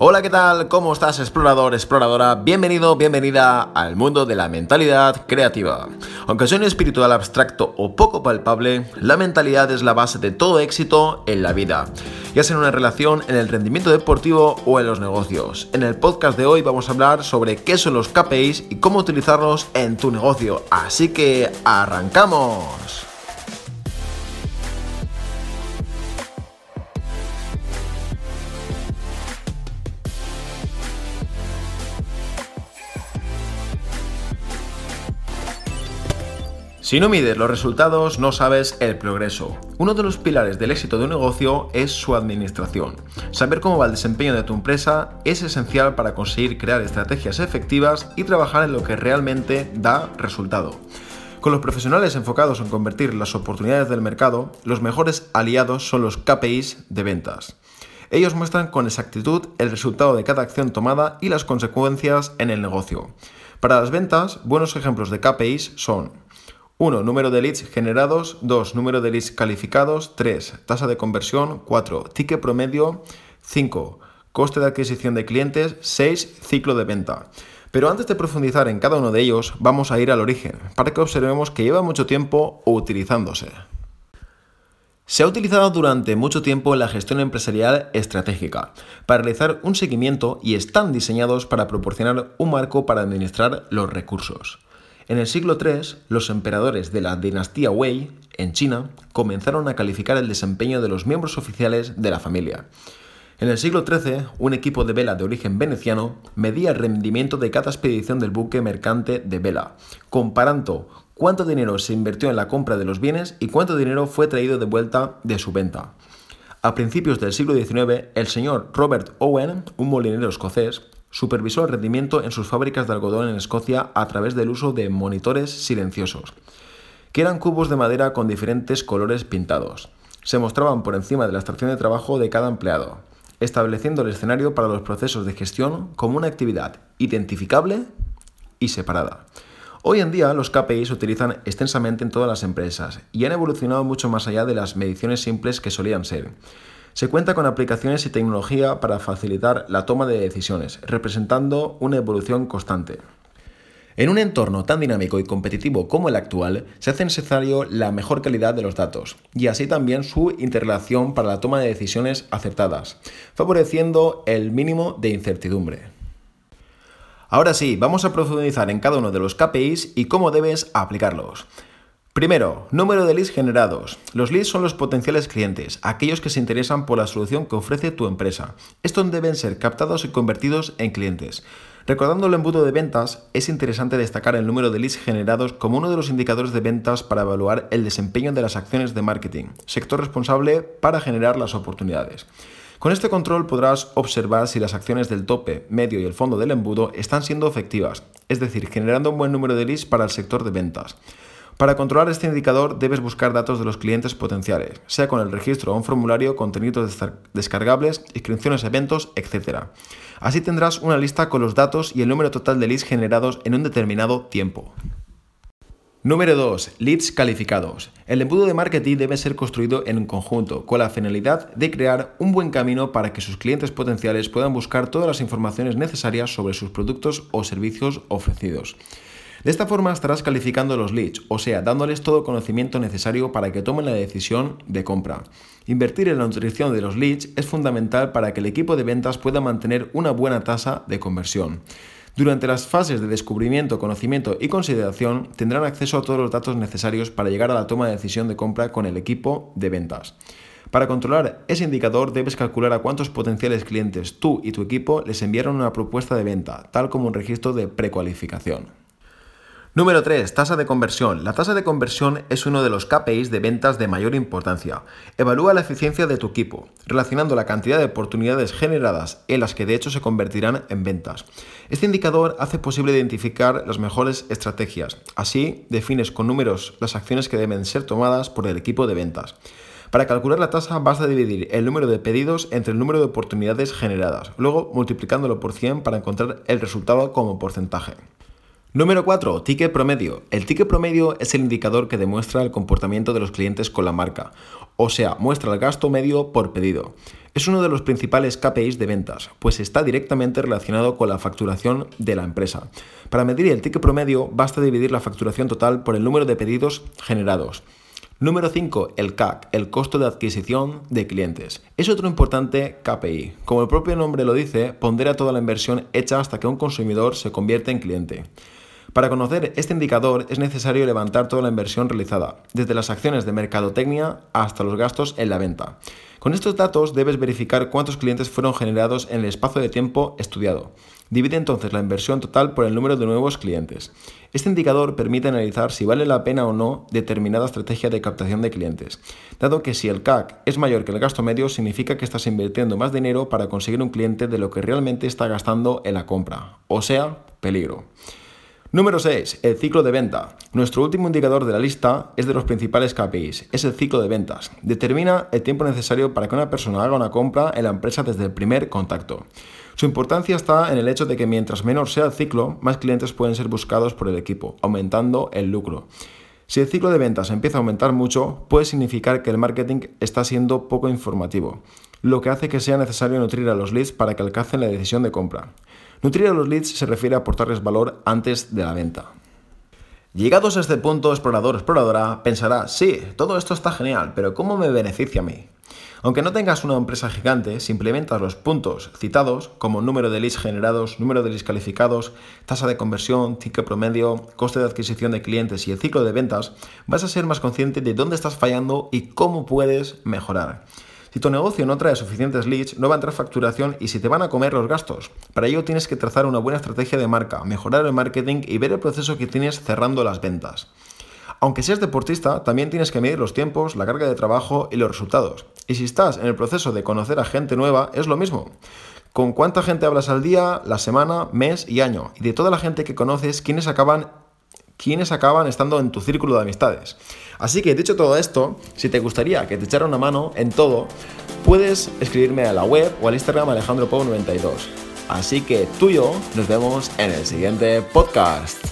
Hola, ¿qué tal? ¿Cómo estás, explorador, exploradora? Bienvenido, bienvenida al mundo de la mentalidad creativa. Aunque sea un espiritual abstracto o poco palpable, la mentalidad es la base de todo éxito en la vida, ya sea en una relación, en el rendimiento deportivo o en los negocios. En el podcast de hoy vamos a hablar sobre qué son los KPIs y cómo utilizarlos en tu negocio. Así que, ¡arrancamos! Si no mides los resultados, no sabes el progreso. Uno de los pilares del éxito de un negocio es su administración. Saber cómo va el desempeño de tu empresa es esencial para conseguir crear estrategias efectivas y trabajar en lo que realmente da resultado. Con los profesionales enfocados en convertir las oportunidades del mercado, los mejores aliados son los KPIs de ventas. Ellos muestran con exactitud el resultado de cada acción tomada y las consecuencias en el negocio. Para las ventas, buenos ejemplos de KPIs son 1. Número de leads generados. 2. Número de leads calificados. 3. Tasa de conversión. 4. Ticket promedio. 5. Coste de adquisición de clientes. 6. Ciclo de venta. Pero antes de profundizar en cada uno de ellos, vamos a ir al origen, para que observemos que lleva mucho tiempo utilizándose. Se ha utilizado durante mucho tiempo en la gestión empresarial estratégica, para realizar un seguimiento y están diseñados para proporcionar un marco para administrar los recursos. En el siglo III, los emperadores de la dinastía Wei, en China, comenzaron a calificar el desempeño de los miembros oficiales de la familia. En el siglo XIII, un equipo de vela de origen veneciano medía el rendimiento de cada expedición del buque mercante de vela, comparando cuánto dinero se invirtió en la compra de los bienes y cuánto dinero fue traído de vuelta de su venta. A principios del siglo XIX, el señor Robert Owen, un molinero escocés, Supervisó el rendimiento en sus fábricas de algodón en Escocia a través del uso de monitores silenciosos, que eran cubos de madera con diferentes colores pintados. Se mostraban por encima de la estación de trabajo de cada empleado, estableciendo el escenario para los procesos de gestión como una actividad identificable y separada. Hoy en día los KPI se utilizan extensamente en todas las empresas y han evolucionado mucho más allá de las mediciones simples que solían ser. Se cuenta con aplicaciones y tecnología para facilitar la toma de decisiones, representando una evolución constante. En un entorno tan dinámico y competitivo como el actual, se hace necesario la mejor calidad de los datos y así también su interrelación para la toma de decisiones acertadas, favoreciendo el mínimo de incertidumbre. Ahora sí, vamos a profundizar en cada uno de los KPIs y cómo debes aplicarlos. Primero, número de leads generados. Los leads son los potenciales clientes, aquellos que se interesan por la solución que ofrece tu empresa. Estos deben ser captados y convertidos en clientes. Recordando el embudo de ventas, es interesante destacar el número de leads generados como uno de los indicadores de ventas para evaluar el desempeño de las acciones de marketing, sector responsable para generar las oportunidades. Con este control podrás observar si las acciones del tope, medio y el fondo del embudo están siendo efectivas, es decir, generando un buen número de leads para el sector de ventas. Para controlar este indicador debes buscar datos de los clientes potenciales, sea con el registro o un formulario, contenidos descargables, inscripciones a eventos, etc. Así tendrás una lista con los datos y el número total de leads generados en un determinado tiempo. Número 2. Leads calificados. El embudo de marketing debe ser construido en un conjunto, con la finalidad de crear un buen camino para que sus clientes potenciales puedan buscar todas las informaciones necesarias sobre sus productos o servicios ofrecidos. De esta forma estarás calificando los leads, o sea, dándoles todo conocimiento necesario para que tomen la decisión de compra. Invertir en la nutrición de los leads es fundamental para que el equipo de ventas pueda mantener una buena tasa de conversión. Durante las fases de descubrimiento, conocimiento y consideración tendrán acceso a todos los datos necesarios para llegar a la toma de decisión de compra con el equipo de ventas. Para controlar ese indicador debes calcular a cuántos potenciales clientes tú y tu equipo les enviaron una propuesta de venta, tal como un registro de precualificación. Número 3. Tasa de conversión. La tasa de conversión es uno de los KPIs de ventas de mayor importancia. Evalúa la eficiencia de tu equipo, relacionando la cantidad de oportunidades generadas en las que de hecho se convertirán en ventas. Este indicador hace posible identificar las mejores estrategias. Así, defines con números las acciones que deben ser tomadas por el equipo de ventas. Para calcular la tasa basta dividir el número de pedidos entre el número de oportunidades generadas, luego multiplicándolo por 100 para encontrar el resultado como porcentaje. Número 4. Ticket promedio. El ticket promedio es el indicador que demuestra el comportamiento de los clientes con la marca, o sea, muestra el gasto medio por pedido. Es uno de los principales KPIs de ventas, pues está directamente relacionado con la facturación de la empresa. Para medir el ticket promedio basta dividir la facturación total por el número de pedidos generados. Número 5. El CAC, el costo de adquisición de clientes. Es otro importante KPI. Como el propio nombre lo dice, pondera toda la inversión hecha hasta que un consumidor se convierte en cliente. Para conocer este indicador es necesario levantar toda la inversión realizada, desde las acciones de mercadotecnia hasta los gastos en la venta. Con estos datos debes verificar cuántos clientes fueron generados en el espacio de tiempo estudiado. Divide entonces la inversión total por el número de nuevos clientes. Este indicador permite analizar si vale la pena o no determinada estrategia de captación de clientes, dado que si el CAC es mayor que el gasto medio significa que estás invirtiendo más dinero para conseguir un cliente de lo que realmente está gastando en la compra, o sea, peligro. Número 6. El ciclo de venta. Nuestro último indicador de la lista es de los principales KPIs, es el ciclo de ventas. Determina el tiempo necesario para que una persona haga una compra en la empresa desde el primer contacto. Su importancia está en el hecho de que mientras menor sea el ciclo, más clientes pueden ser buscados por el equipo, aumentando el lucro. Si el ciclo de ventas empieza a aumentar mucho, puede significar que el marketing está siendo poco informativo, lo que hace que sea necesario nutrir a los leads para que alcancen la decisión de compra. Nutrir a los leads se refiere a aportarles valor antes de la venta. Llegados a este punto, explorador exploradora pensará, sí, todo esto está genial, pero ¿cómo me beneficia a mí? Aunque no tengas una empresa gigante, si implementas los puntos citados, como número de leads generados, número de leads calificados, tasa de conversión, ticket promedio, coste de adquisición de clientes y el ciclo de ventas, vas a ser más consciente de dónde estás fallando y cómo puedes mejorar. Si tu negocio no trae suficientes leads, no va a entrar facturación y si te van a comer los gastos. Para ello tienes que trazar una buena estrategia de marca, mejorar el marketing y ver el proceso que tienes cerrando las ventas. Aunque seas deportista, también tienes que medir los tiempos, la carga de trabajo y los resultados. Y si estás en el proceso de conocer a gente nueva, es lo mismo. Con cuánta gente hablas al día, la semana, mes y año. Y de toda la gente que conoces, quiénes acaban quienes acaban estando en tu círculo de amistades. Así que dicho todo esto, si te gustaría que te echara una mano en todo, puedes escribirme a la web o al Instagram alejandropau92. Así que tú y yo nos vemos en el siguiente podcast.